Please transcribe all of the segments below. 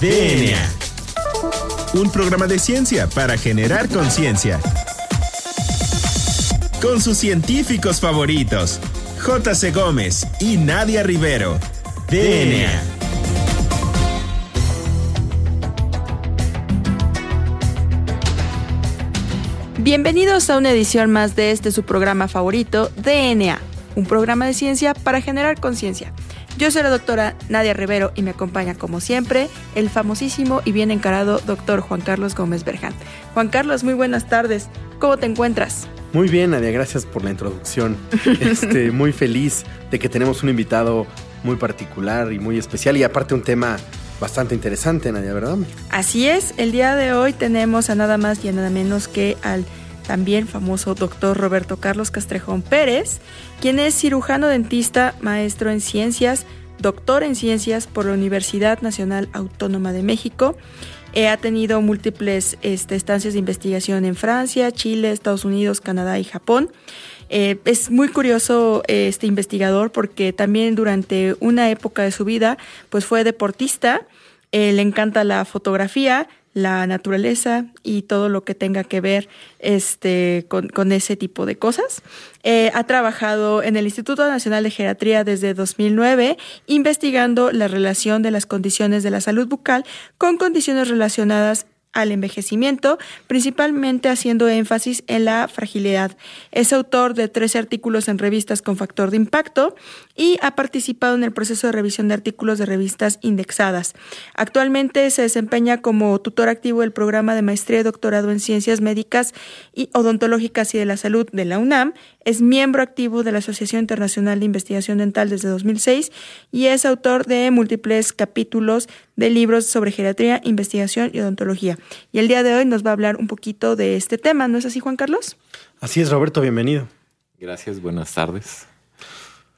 DNA. Un programa de ciencia para generar conciencia. Con sus científicos favoritos, J.C. Gómez y Nadia Rivero. DNA. Bienvenidos a una edición más de este su programa favorito, DNA, un programa de ciencia para generar conciencia. Yo soy la doctora Nadia Rivero y me acompaña como siempre el famosísimo y bien encarado doctor Juan Carlos Gómez Berján. Juan Carlos, muy buenas tardes. ¿Cómo te encuentras? Muy bien, Nadia, gracias por la introducción. Este, muy feliz de que tenemos un invitado muy particular y muy especial y aparte un tema bastante interesante, Nadia, ¿verdad? Así es, el día de hoy tenemos a nada más y a nada menos que al también famoso doctor Roberto Carlos Castrejón Pérez, quien es cirujano dentista, maestro en ciencias, doctor en ciencias por la Universidad Nacional Autónoma de México. Eh, ha tenido múltiples este, estancias de investigación en Francia, Chile, Estados Unidos, Canadá y Japón. Eh, es muy curioso eh, este investigador porque también durante una época de su vida pues fue deportista, le encanta la fotografía, la naturaleza y todo lo que tenga que ver este, con, ese tipo de cosas. Eh, ha trabajado en el Instituto Nacional de Geriatría desde 2009, investigando la relación de las condiciones de la salud bucal con condiciones relacionadas al envejecimiento, principalmente haciendo énfasis en la fragilidad. Es autor de tres artículos en revistas con factor de impacto y ha participado en el proceso de revisión de artículos de revistas indexadas. Actualmente se desempeña como tutor activo del programa de maestría y doctorado en ciencias médicas y odontológicas y de la salud de la UNAM. Es miembro activo de la Asociación Internacional de Investigación Dental desde 2006 y es autor de múltiples capítulos de libros sobre geriatría, investigación y odontología. Y el día de hoy nos va a hablar un poquito de este tema, ¿no es así, Juan Carlos? Así es, Roberto, bienvenido. Gracias, buenas tardes.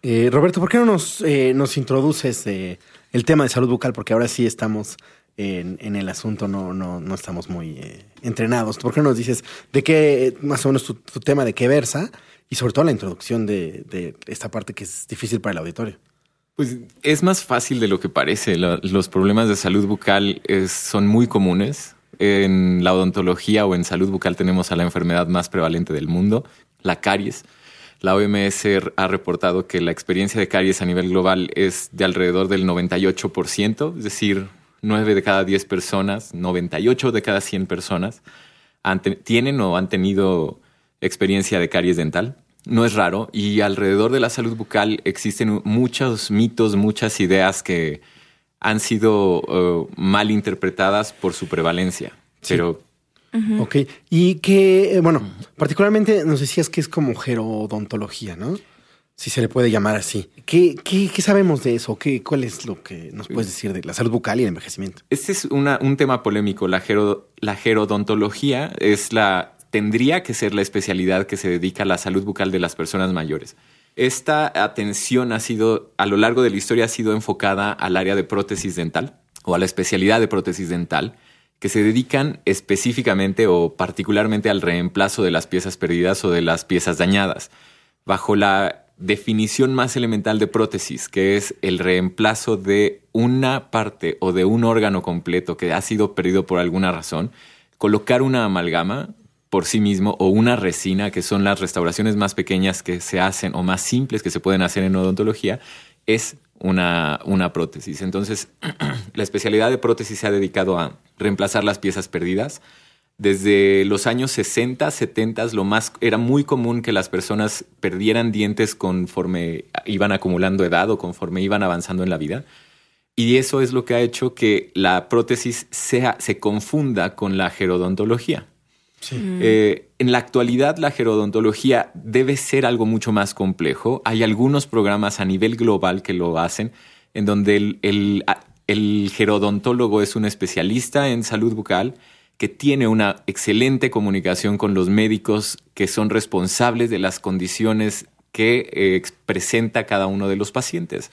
Eh, Roberto, ¿por qué no nos, eh, nos introduces eh, el tema de salud bucal? Porque ahora sí estamos en, el asunto, no, no, no estamos muy entrenados. ¿Por qué no nos dices de qué, más o menos tu, tema, de qué versa? Y sobre todo la introducción de, esta parte que es difícil para el auditorio. Pues es más fácil de lo que parece. los problemas de salud bucal son muy comunes. En la odontología o en salud bucal tenemos a la enfermedad más prevalente del mundo, la caries. La OMS ha reportado que la experiencia de caries a nivel global es de alrededor del 98%, es decir, 9 de cada 10 personas, 98 de cada 100 personas tienen o han tenido experiencia de caries dental no es raro y alrededor de la salud bucal existen muchos mitos, muchas ideas que han sido uh, mal interpretadas por su prevalencia. Pero Ok, y que, eh, bueno, particularmente nos decías que es como gerodontología, ¿no? Si se le puede llamar así. ¿Qué, qué, sabemos de eso? ¿Qué, ¿Cuál es lo que nos puedes decir de la salud bucal y el envejecimiento? Este es un tema polémico. La, la gerodontología es la tendría que ser la especialidad que se dedica a la salud bucal de las personas mayores. Esta atención ha sido, a lo largo de la historia, ha sido enfocada al área de prótesis dental o a la especialidad de prótesis dental, que se dedican específicamente o particularmente al reemplazo de las piezas perdidas o de las piezas dañadas, bajo la definición más elemental de prótesis, que es el reemplazo de una parte o de un órgano completo que ha sido perdido por alguna razón, colocar una amalgama por sí mismo o una resina, que son las restauraciones más pequeñas que se hacen o más simples que se pueden hacer en odontología, es una, una prótesis. Entonces, la especialidad de prótesis se ha dedicado a reemplazar las piezas perdidas. Desde los años 60, 70, lo más era muy común que las personas perdieran dientes conforme iban acumulando edad o conforme iban avanzando en la vida. Y eso es lo que ha hecho que la prótesis sea, se confunda con la gerodontología. Mm. Eh, en la actualidad la gerodontología debe ser algo mucho más complejo. Hay algunos programas a nivel global que lo hacen, en donde el, el gerodontólogo es un especialista en salud bucal que tiene una excelente comunicación con los médicos que son responsables de las condiciones que eh, presenta cada uno de los pacientes.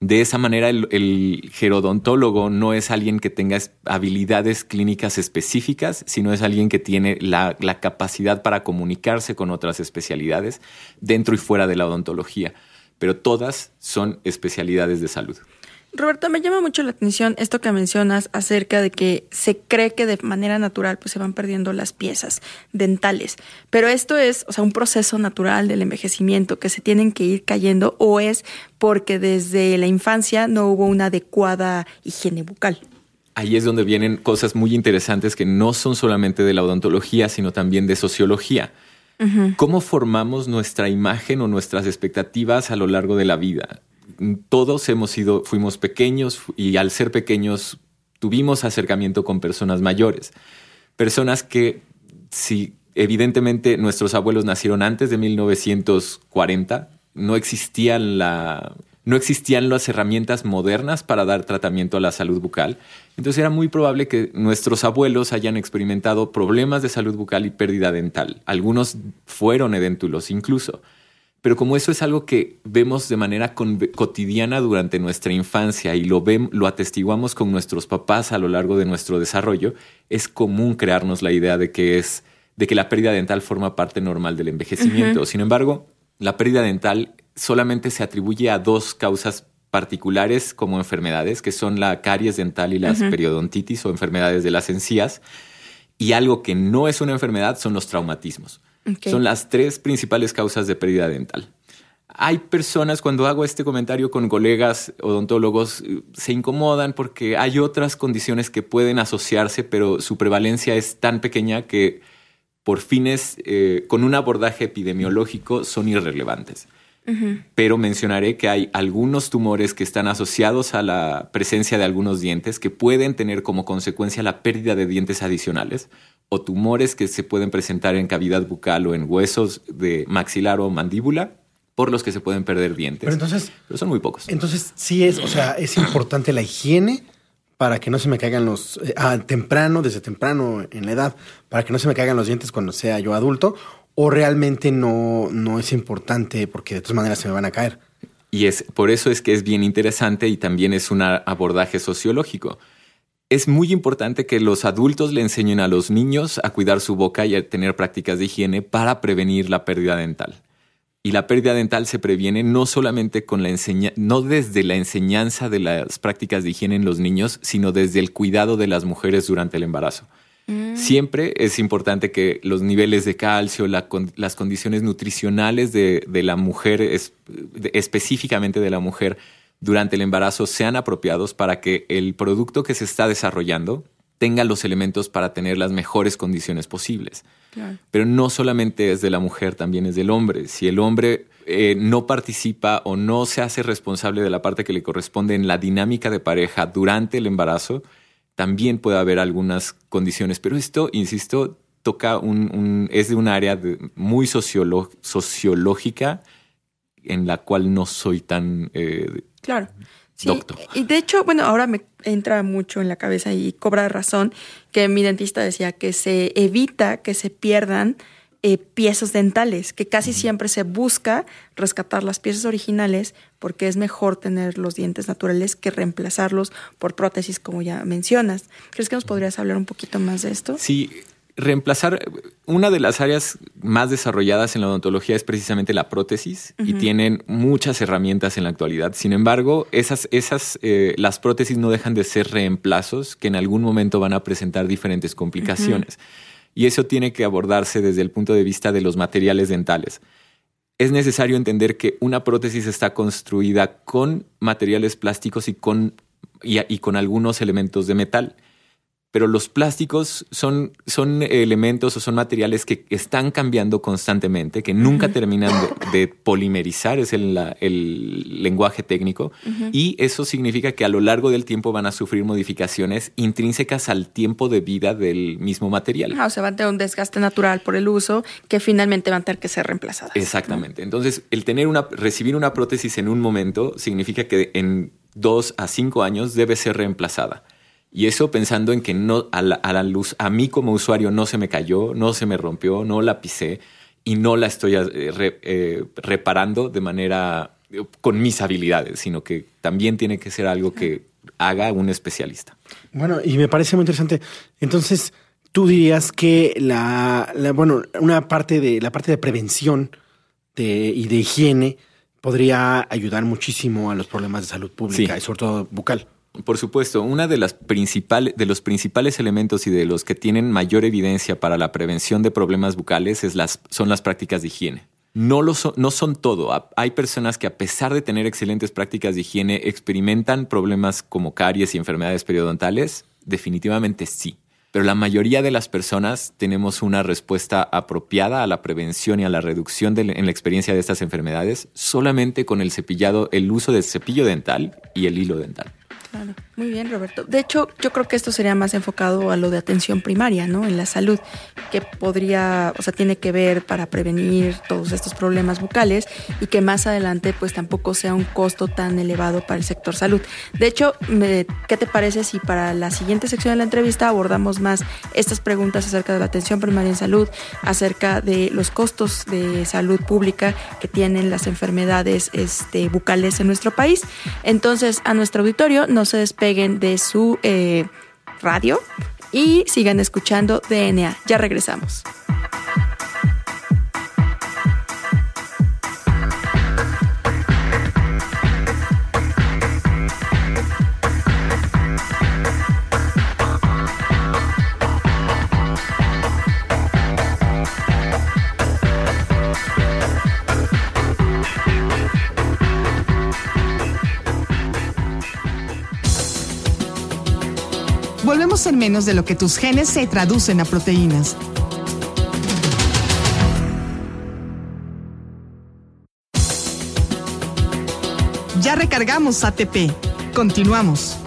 De esa manera, el, gerodontólogo no es alguien que tenga habilidades clínicas específicas, sino es alguien que tiene la, capacidad para comunicarse con otras especialidades dentro y fuera de la odontología. Pero todas son especialidades de salud. Roberto, me llama mucho la atención esto que mencionas acerca de que se cree que de manera natural pues se van perdiendo las piezas dentales, pero esto es, o sea, un proceso natural del envejecimiento que se tienen que ir cayendo o es porque desde la infancia no hubo una adecuada higiene bucal. Ahí es donde vienen cosas muy interesantes que no son solamente de la odontología, sino también de sociología. ¿Cómo formamos nuestra imagen o nuestras expectativas a lo largo de la vida? Todos hemos sido, fuimos pequeños y al ser pequeños tuvimos acercamiento con personas mayores. Personas que, si evidentemente nuestros abuelos nacieron antes de 1940, no existían la, no existían las herramientas modernas para dar tratamiento a la salud bucal. Entonces era muy probable que nuestros abuelos hayan experimentado problemas de salud bucal y pérdida dental. Algunos fueron edéntulos incluso. Pero como eso es algo que vemos de manera cotidiana durante nuestra infancia y lo, lo atestiguamos con nuestros papás a lo largo de nuestro desarrollo, es común crearnos la idea de que, es, de que la pérdida dental forma parte normal del envejecimiento. Sin embargo, la pérdida dental solamente se atribuye a dos causas particulares como enfermedades, que son la caries dental y la periodontitis o enfermedades de las encías. Y algo que no es una enfermedad son los traumatismos. Son las tres principales causas de pérdida dental. Hay personas, cuando hago este comentario con colegas odontólogos, se incomodan porque hay otras condiciones que pueden asociarse, pero su prevalencia es tan pequeña que por fines, eh, con un abordaje epidemiológico, son irrelevantes. Pero mencionaré que hay algunos tumores que están asociados a la presencia de algunos dientes que pueden tener como consecuencia la pérdida de dientes adicionales o tumores que se pueden presentar en cavidad bucal o en huesos de maxilar o mandíbula por los que se pueden perder dientes. Pero entonces, Pero son muy pocos. Entonces, sí es, o sea, es importante la higiene para que no se me caigan los eh, ah, temprano, desde temprano en la edad, para que no se me caigan los dientes cuando sea yo adulto, o realmente no, no es importante porque de todas maneras se me van a caer. Y es por eso es que es bien interesante y también es un abordaje sociológico. Es muy importante que los adultos le enseñen a los niños a cuidar su boca y a tener prácticas de higiene para prevenir la pérdida dental. Y la pérdida dental se previene no solamente con la enseñanza, no desde la enseñanza de las prácticas de higiene en los niños, sino desde el cuidado de las mujeres durante el embarazo. Mm. Siempre es importante que los niveles de calcio, las condiciones nutricionales de, la mujer, específicamente de la mujer, durante el embarazo sean apropiados para que el producto que se está desarrollando tenga los elementos para tener las mejores condiciones posibles. Pero no solamente es de la mujer, también es del hombre. Si el hombre eh, no participa o no se hace responsable de la parte que le corresponde en la dinámica de pareja durante el embarazo, también puede haber algunas condiciones. Pero esto, insisto, toca un, es de un área muy sociológica en la cual no soy tan eh, Claro. Sí, y de hecho, bueno, ahora me entra mucho en la cabeza y cobra razón que mi dentista decía que se evita que se pierdan eh, piezas dentales, que casi siempre se busca rescatar las piezas originales porque es mejor tener los dientes naturales que reemplazarlos por prótesis, como ya mencionas. ¿Crees que nos podrías hablar un poquito más de esto? Sí, reemplazar, una de las áreas más desarrolladas en la odontología es precisamente la prótesis y tienen muchas herramientas en la actualidad. Sin embargo, esas, esas, eh, las prótesis no dejan de ser reemplazos que en algún momento van a presentar diferentes complicaciones. Y eso tiene que abordarse desde el punto de vista de los materiales dentales. Es necesario entender que una prótesis está construida con materiales plásticos y con, y con algunos elementos de metal pero los plásticos son, son elementos o son materiales que están cambiando constantemente, que nunca terminan de, polimerizar, es el, el lenguaje técnico, y eso significa que a lo largo del tiempo van a sufrir modificaciones intrínsecas al tiempo de vida del mismo material. o sea, va a tener un desgaste natural por el uso que finalmente van a tener que ser reemplazadas. Exactamente. Entonces, el tener una, recibir una prótesis en un momento significa que en dos a cinco años debe ser reemplazada. Y eso pensando en que no a la, luz, a mí como usuario no se me cayó, no se me rompió, no la pisé y no la estoy eh, eh, reparando de manera con mis habilidades, sino que también tiene que ser algo que haga un especialista. Bueno, y me parece muy interesante. Entonces, tú dirías que la, bueno, una parte de la parte de prevención de, y de higiene podría ayudar muchísimo a los problemas de salud pública Sí. y sobre todo bucal. Por supuesto, una de las principales, de los principales elementos y de los que tienen mayor evidencia para la prevención de problemas bucales es las, son las prácticas de higiene. No, lo son, no son todo. Hay personas que a pesar de tener excelentes prácticas de higiene experimentan problemas como caries y enfermedades periodontales. Definitivamente sí. Pero la mayoría de las personas tenemos una respuesta apropiada a la prevención y a la reducción en la experiencia de estas enfermedades solamente con el cepillado, el uso del cepillo dental y el hilo dental. Claro, muy bien, Roberto. De hecho, yo creo que esto sería más enfocado a lo de atención primaria, ¿no? En la salud, que podría, o sea, tiene que ver para prevenir todos estos problemas bucales y que más adelante, pues tampoco sea un costo tan elevado para el sector salud. De hecho, ¿qué te parece si para la siguiente sección de la entrevista abordamos más estas preguntas acerca de la atención primaria en salud, acerca de los costos de salud pública que tienen las enfermedades este, bucales en nuestro país? Entonces, a nuestro auditorio, no se despeguen de su eh, radio y sigan escuchando DNA. Ya regresamos. En menos de lo que tus genes se traducen a proteínas. Ya recargamos ATP. Continuamos.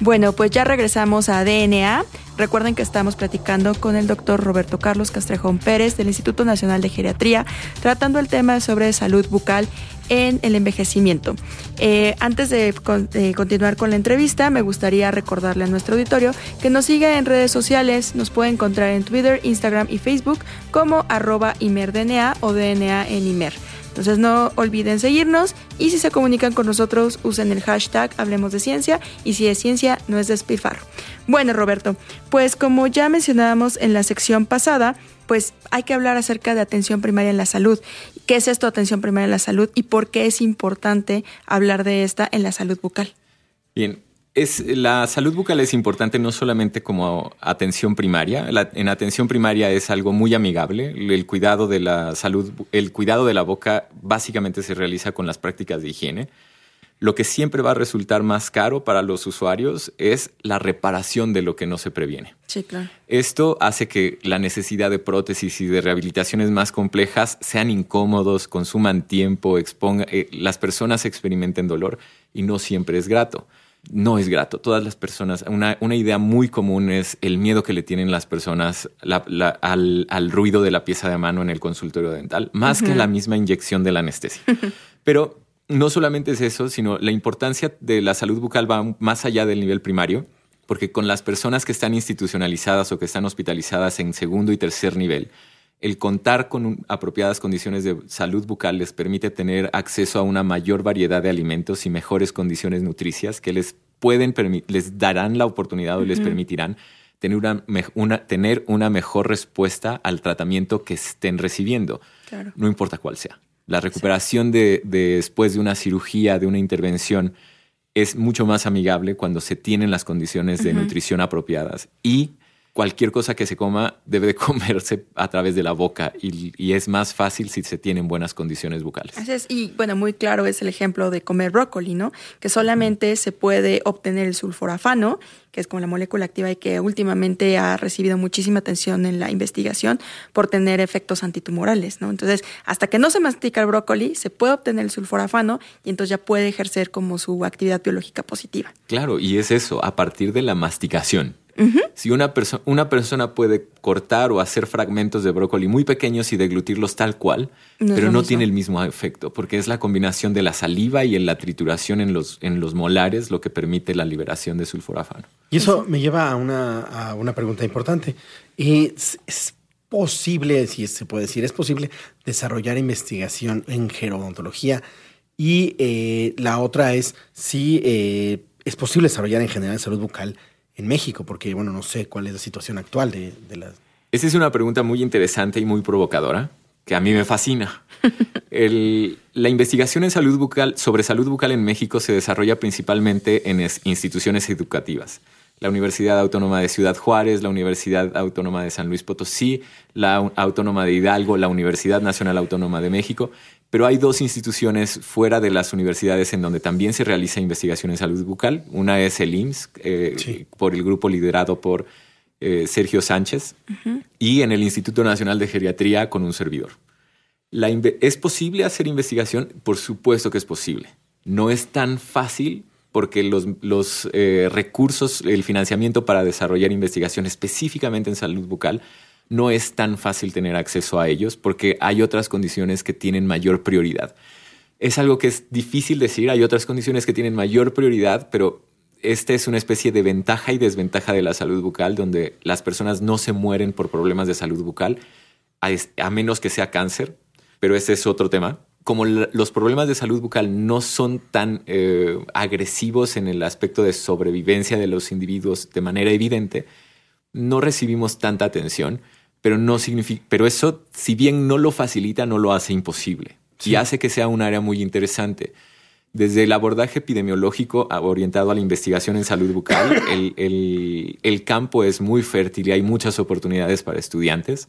Bueno, pues ya regresamos a DNA. Recuerden que estamos platicando con el doctor Roberto Carlos Castrejón Pérez del Instituto Nacional de Geriatría, tratando el tema sobre salud bucal en el envejecimiento. Eh, antes de, con- de continuar con la entrevista, me gustaría recordarle a nuestro auditorio que nos siga en redes sociales. Nos puede encontrar en Twitter, Instagram y Facebook como arroba ImerDNA o DNA en Imer. Entonces no olviden seguirnos y si se comunican con nosotros usen el hashtag Hablemos de Ciencia y si es ciencia no es despilfarro. Bueno Roberto, pues como ya mencionábamos en la sección pasada, pues hay que hablar acerca de atención primaria en la salud. ¿Qué es esto atención primaria en la salud y por qué es importante hablar de esta en la salud bucal? Bien, es, la salud bucal es importante no solamente como atención primaria. La- en atención primaria es algo muy amigable. El cuidado de la salud, el cuidado de la boca básicamente se realiza con las prácticas de higiene. Lo que siempre va a resultar más caro para los usuarios es la reparación de lo que no se previene. Sí, claro. Esto hace que la necesidad de prótesis y de rehabilitaciones más complejas sean incómodos, consuman tiempo, exponga, eh, las personas experimenten dolor y no siempre es grato. No es grato. Todas las personas, una, una idea muy común es el miedo que le tienen las personas la- la- al, al ruido de la pieza de mano en el consultorio dental, más que la misma inyección de la anestesia. Pero no solamente es eso, sino la importancia de la salud bucal va más allá del nivel primario, porque con las personas que están institucionalizadas o que están hospitalizadas en segundo y tercer nivel, el contar con un- apropiadas condiciones de salud bucal les permite tener acceso a una mayor variedad de alimentos y mejores condiciones nutricias que les pueden les darán la oportunidad o les permitirán tener una, tener una mejor respuesta al tratamiento que estén recibiendo Claro. no importa cuál sea. La recuperación de, de después de una cirugía, de una intervención, es mucho más amigable cuando se tienen las condiciones de nutrición apropiadas y cualquier cosa que se coma debe de comerse a través de la boca y, y es más fácil si se tienen buenas condiciones bucales. Así es, y bueno, muy claro es el ejemplo de comer brócoli, ¿no? Que solamente se puede obtener el sulforafano, que es como la molécula activa y que últimamente ha recibido muchísima atención en la investigación por tener efectos antitumorales, ¿no? Entonces, hasta que no se mastica el brócoli, se puede obtener el sulforafano y entonces ya puede ejercer como su actividad biológica positiva. Claro, y es eso, a partir de la masticación. Si una, perso- una persona puede cortar o hacer fragmentos de brócoli muy pequeños y deglutirlos tal cual, No pero no mismo. tiene el mismo efecto, porque es la combinación de la saliva y en la trituración en los, en los molares lo que permite la liberación de sulforafano. Y eso me lleva a una, a una pregunta importante. ¿Es, es posible, si se puede decir, es posible desarrollar investigación en gerodontología? Y eh, la otra es si eh, es posible desarrollar en general salud bucal en México? Porque, bueno, no sé cuál es la situación actual de, de la... Esa es una pregunta muy interesante y muy provocadora, que a mí me fascina. El- la investigación en salud bucal, sobre salud bucal en México se desarrolla principalmente en es- instituciones educativas. La Universidad Autónoma de Ciudad Juárez, la Universidad Autónoma de San Luis Potosí, la Autónoma de Hidalgo, la Universidad Nacional Autónoma de México. Pero hay dos instituciones fuera de las universidades en donde también se realiza investigación en salud bucal. Una es el IMSS, eh, Sí. por el grupo liderado por eh, Sergio Sánchez, y en el Instituto Nacional de Geriatría con un servidor. La ¿Es posible hacer investigación? Por supuesto que es posible. No es tan fácil porque los, los, eh, recursos, el financiamiento para desarrollar investigación específicamente en salud bucal, no es tan fácil tener acceso a ellos porque hay otras condiciones que tienen mayor prioridad. Es algo que es difícil decir, hay otras condiciones que tienen mayor prioridad, pero esta es una especie de ventaja y desventaja de la salud bucal, donde las personas no se mueren por problemas de salud bucal, a, menos que sea cáncer, pero ese es otro tema. Como los problemas de salud bucal no son tan eh, agresivos en el aspecto de sobrevivencia de los individuos de manera evidente, no recibimos tanta atención, pero, no significa, pero eso, si bien no lo facilita, no lo hace imposible y hace que sea un área muy interesante. Desde el abordaje epidemiológico orientado a la investigación en salud bucal, el, el- el campo es muy fértil y hay muchas oportunidades para estudiantes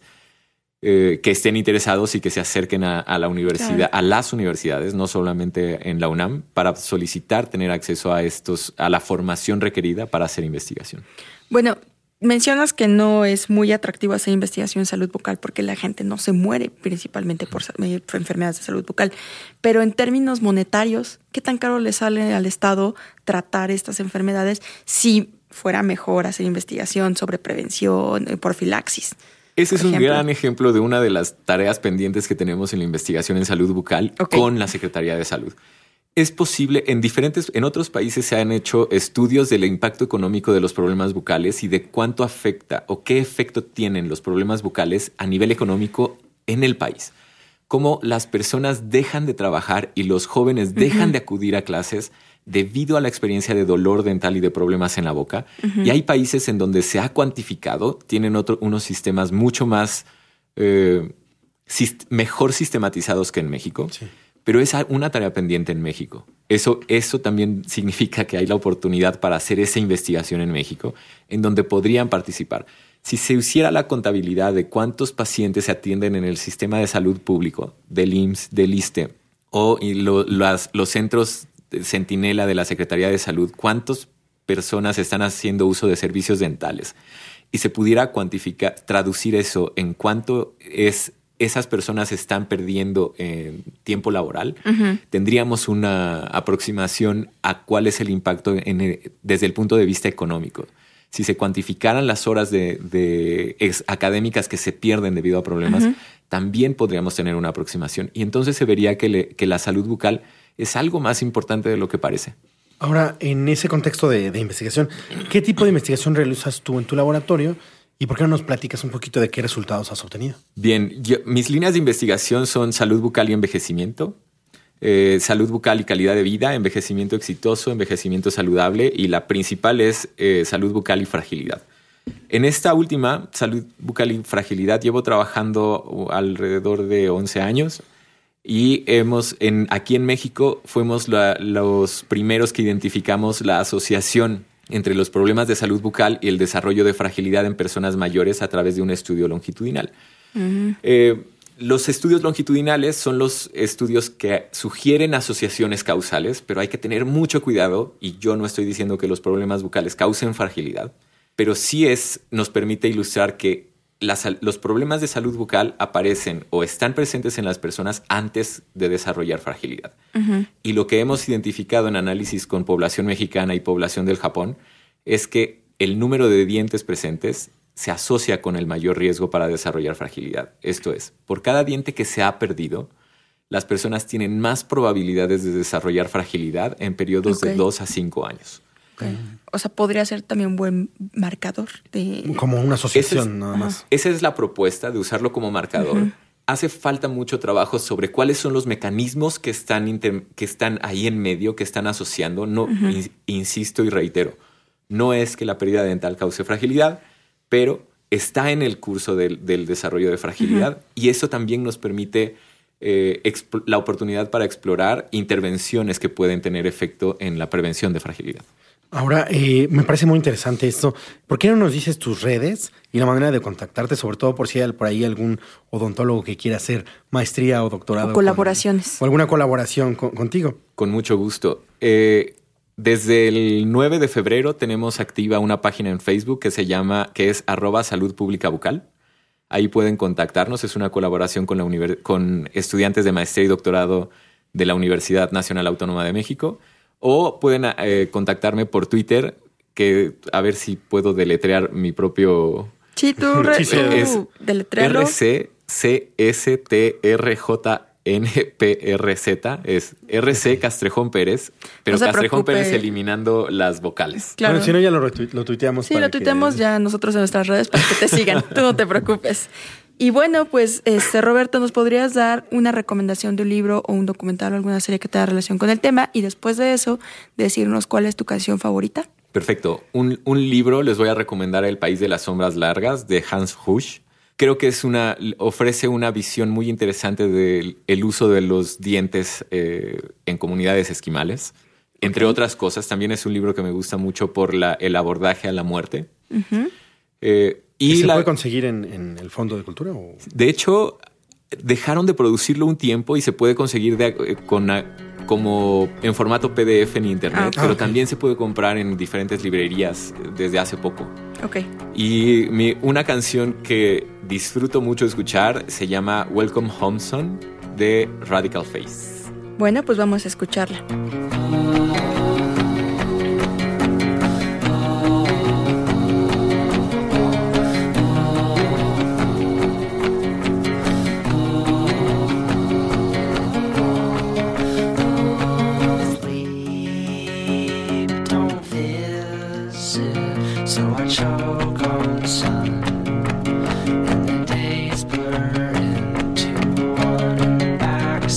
eh, que estén interesados y que se acerquen a, a la universidad, Claro. a las universidades, no solamente en la UNAM, para solicitar tener acceso a estos, a la formación requerida para hacer investigación. Bueno, mencionas que no es muy atractivo hacer investigación en salud bucal porque la gente no se muere principalmente por, eh, por enfermedades de salud bucal. Pero en términos monetarios, ¿qué tan caro le sale al Estado tratar estas enfermedades si fuera mejor hacer investigación sobre prevención, eh, profilaxis? Ese es un gran ejemplo de una de las tareas pendientes que tenemos en la investigación en salud bucal con la Secretaría de Salud. Es posible, en diferentes, en otros países se han hecho estudios del impacto económico de los problemas bucales y de cuánto afecta o qué efecto tienen los problemas bucales a nivel económico en el país. Cómo las personas dejan de trabajar y los jóvenes dejan de acudir a clases debido a la experiencia de dolor dental y de problemas en la boca. Y hay países en donde se ha cuantificado, tienen otro- unos sistemas mucho más eh, mejor sistematizados que en México, pero es una tarea pendiente en México. Eso, eso también significa que hay la oportunidad para hacer esa investigación en México, en donde podrían participar. Si se hiciera la contabilidad de cuántos pacientes se atienden en el sistema de salud público, del IMSS, del ISTE, o lo- los centros de centinela de la Secretaría de Salud, cuántas personas están haciendo uso de servicios dentales, y se pudiera cuantificar, traducir eso en cuánto es esas personas están perdiendo en tiempo laboral, tendríamos una aproximación a cuál es el impacto en el- desde el punto de vista económico. Si se cuantificaran las horas de, de ex- académicas que se pierden debido a problemas, también podríamos tener una aproximación. Y entonces se vería que, le- que la salud bucal es algo más importante de lo que parece. Ahora, en ese contexto de, de investigación, ¿qué tipo de investigación realizas tú en tu laboratorio? ¿Y por qué no nos platicas un poquito de qué resultados has obtenido? Bien, mis líneas de investigación son salud bucal y envejecimiento, eh, salud bucal y calidad de vida, envejecimiento exitoso, envejecimiento saludable y la principal es eh, salud bucal y fragilidad. En esta última, salud bucal y fragilidad, llevo trabajando alrededor de 11 años y hemos, en, aquí en México, fuimos los primeros que identificamos la asociación entre los problemas de salud bucal y el desarrollo de fragilidad en personas mayores a través de un estudio longitudinal. Eh, los estudios longitudinales son los estudios que sugieren asociaciones causales, pero hay que tener mucho cuidado y yo no estoy diciendo que los problemas bucales causen fragilidad, pero sí es, nos permite ilustrar que la sal- los problemas de salud bucal aparecen o están presentes en las personas antes de desarrollar fragilidad. Y lo que hemos identificado en análisis con población mexicana y población del Japón es que el número de dientes presentes se asocia con el mayor riesgo para desarrollar fragilidad. Esto es, por cada diente que se ha perdido, las personas tienen más probabilidades de desarrollar fragilidad en periodos de Ok. 2 a 5 años. O sea, podría ser también un buen marcador de... Como una asociación, es- nada más. Esa es la propuesta de usarlo como marcador. Hace falta mucho trabajo sobre cuáles son los mecanismos que están, inter- que están ahí en medio, que están asociando. No, in- insisto y reitero, No es que la pérdida dental cause fragilidad, pero está en el curso del, desarrollo de fragilidad y eso también nos permite eh, la oportunidad para explorar intervenciones que pueden tener efecto en la prevención de fragilidad. Ahora, eh, me parece muy interesante esto. ¿Por qué no nos dices tus redes y la manera de contactarte, sobre todo por si hay por ahí algún odontólogo que quiera hacer maestría o doctorado? O colaboraciones. o alguna colaboración contigo. Con mucho gusto. Eh, desde el 9 de febrero tenemos activa una página en Facebook que se llama, que es arroba salud pública bucal. Ahí pueden contactarnos. Es una colaboración con, la con estudiantes de maestría y doctorado de la Universidad Nacional Autónoma de México o pueden eh, contactarme por Twitter, que a ver si puedo deletrear mi propio... Sí, tú, es deletrearlo. R-C-C-S-T-R-J-N-P-R-Z es RC Castrejón Pérez, pero Castrejón Pérez eliminando las vocales. Claro. Bueno, si no, ya lo, lo tuiteamos. Sí, lo tuiteamos ya nosotros en nuestras redes para que te sigan. Tú no te preocupes. Y bueno, pues este Roberto, ¿nos podrías dar una recomendación de un libro o un documental o alguna serie que tenga relación con el tema? Y después de eso, decirnos cuál es tu canción favorita. Perfecto. Un, libro les voy a recomendar El País de las Sombras Largas de Hans Husch. Creo que es una, ofrece una visión muy interesante del el uso de los dientes eh, en comunidades esquimales. Entre otras cosas, también es un libro que me gusta mucho por la, el abordaje a la muerte. ¿Y, se puede conseguir en, el Fondo de Cultura? De hecho, dejaron de producirlo un tiempo y se puede conseguir eh, con como en formato PDF en internet, ah, pero también se puede comprar en diferentes librerías desde hace poco. Ok. Y una canción que disfruto mucho escuchar se llama Welcome Home Son de Radical Face. Bueno, pues vamos a escucharla.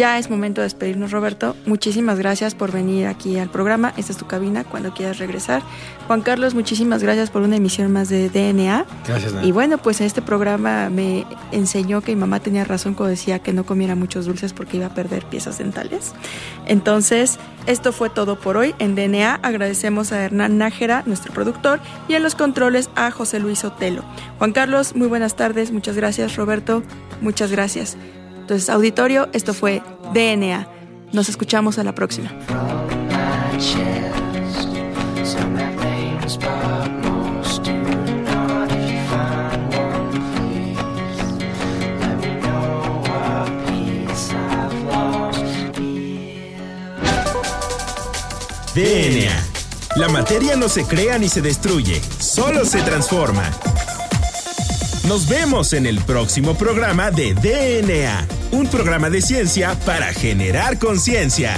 ya es momento de despedirnos, Roberto. Muchísimas gracias por venir aquí al programa. Esta es tu cabina cuando quieras regresar. Juan Carlos, muchísimas gracias por una emisión más de DNA. Gracias. Y bueno, pues este programa me enseñó que mi mamá tenía razón cuando decía que no comiera muchos dulces porque iba a perder piezas dentales. Entonces, esto fue todo por hoy en DNA. Agradecemos a Hernán Nájera, nuestro productor, y en los controles a José Luis Otelo. Juan Carlos, muy buenas tardes. Muchas gracias, Roberto. Muchas gracias. Entonces, auditorio, esto fue DNA. Nos escuchamos a la próxima. DNA. La materia no se crea ni se destruye, solo se transforma. Nos vemos en el próximo programa de DNA un programa de ciencia para generar conciencia.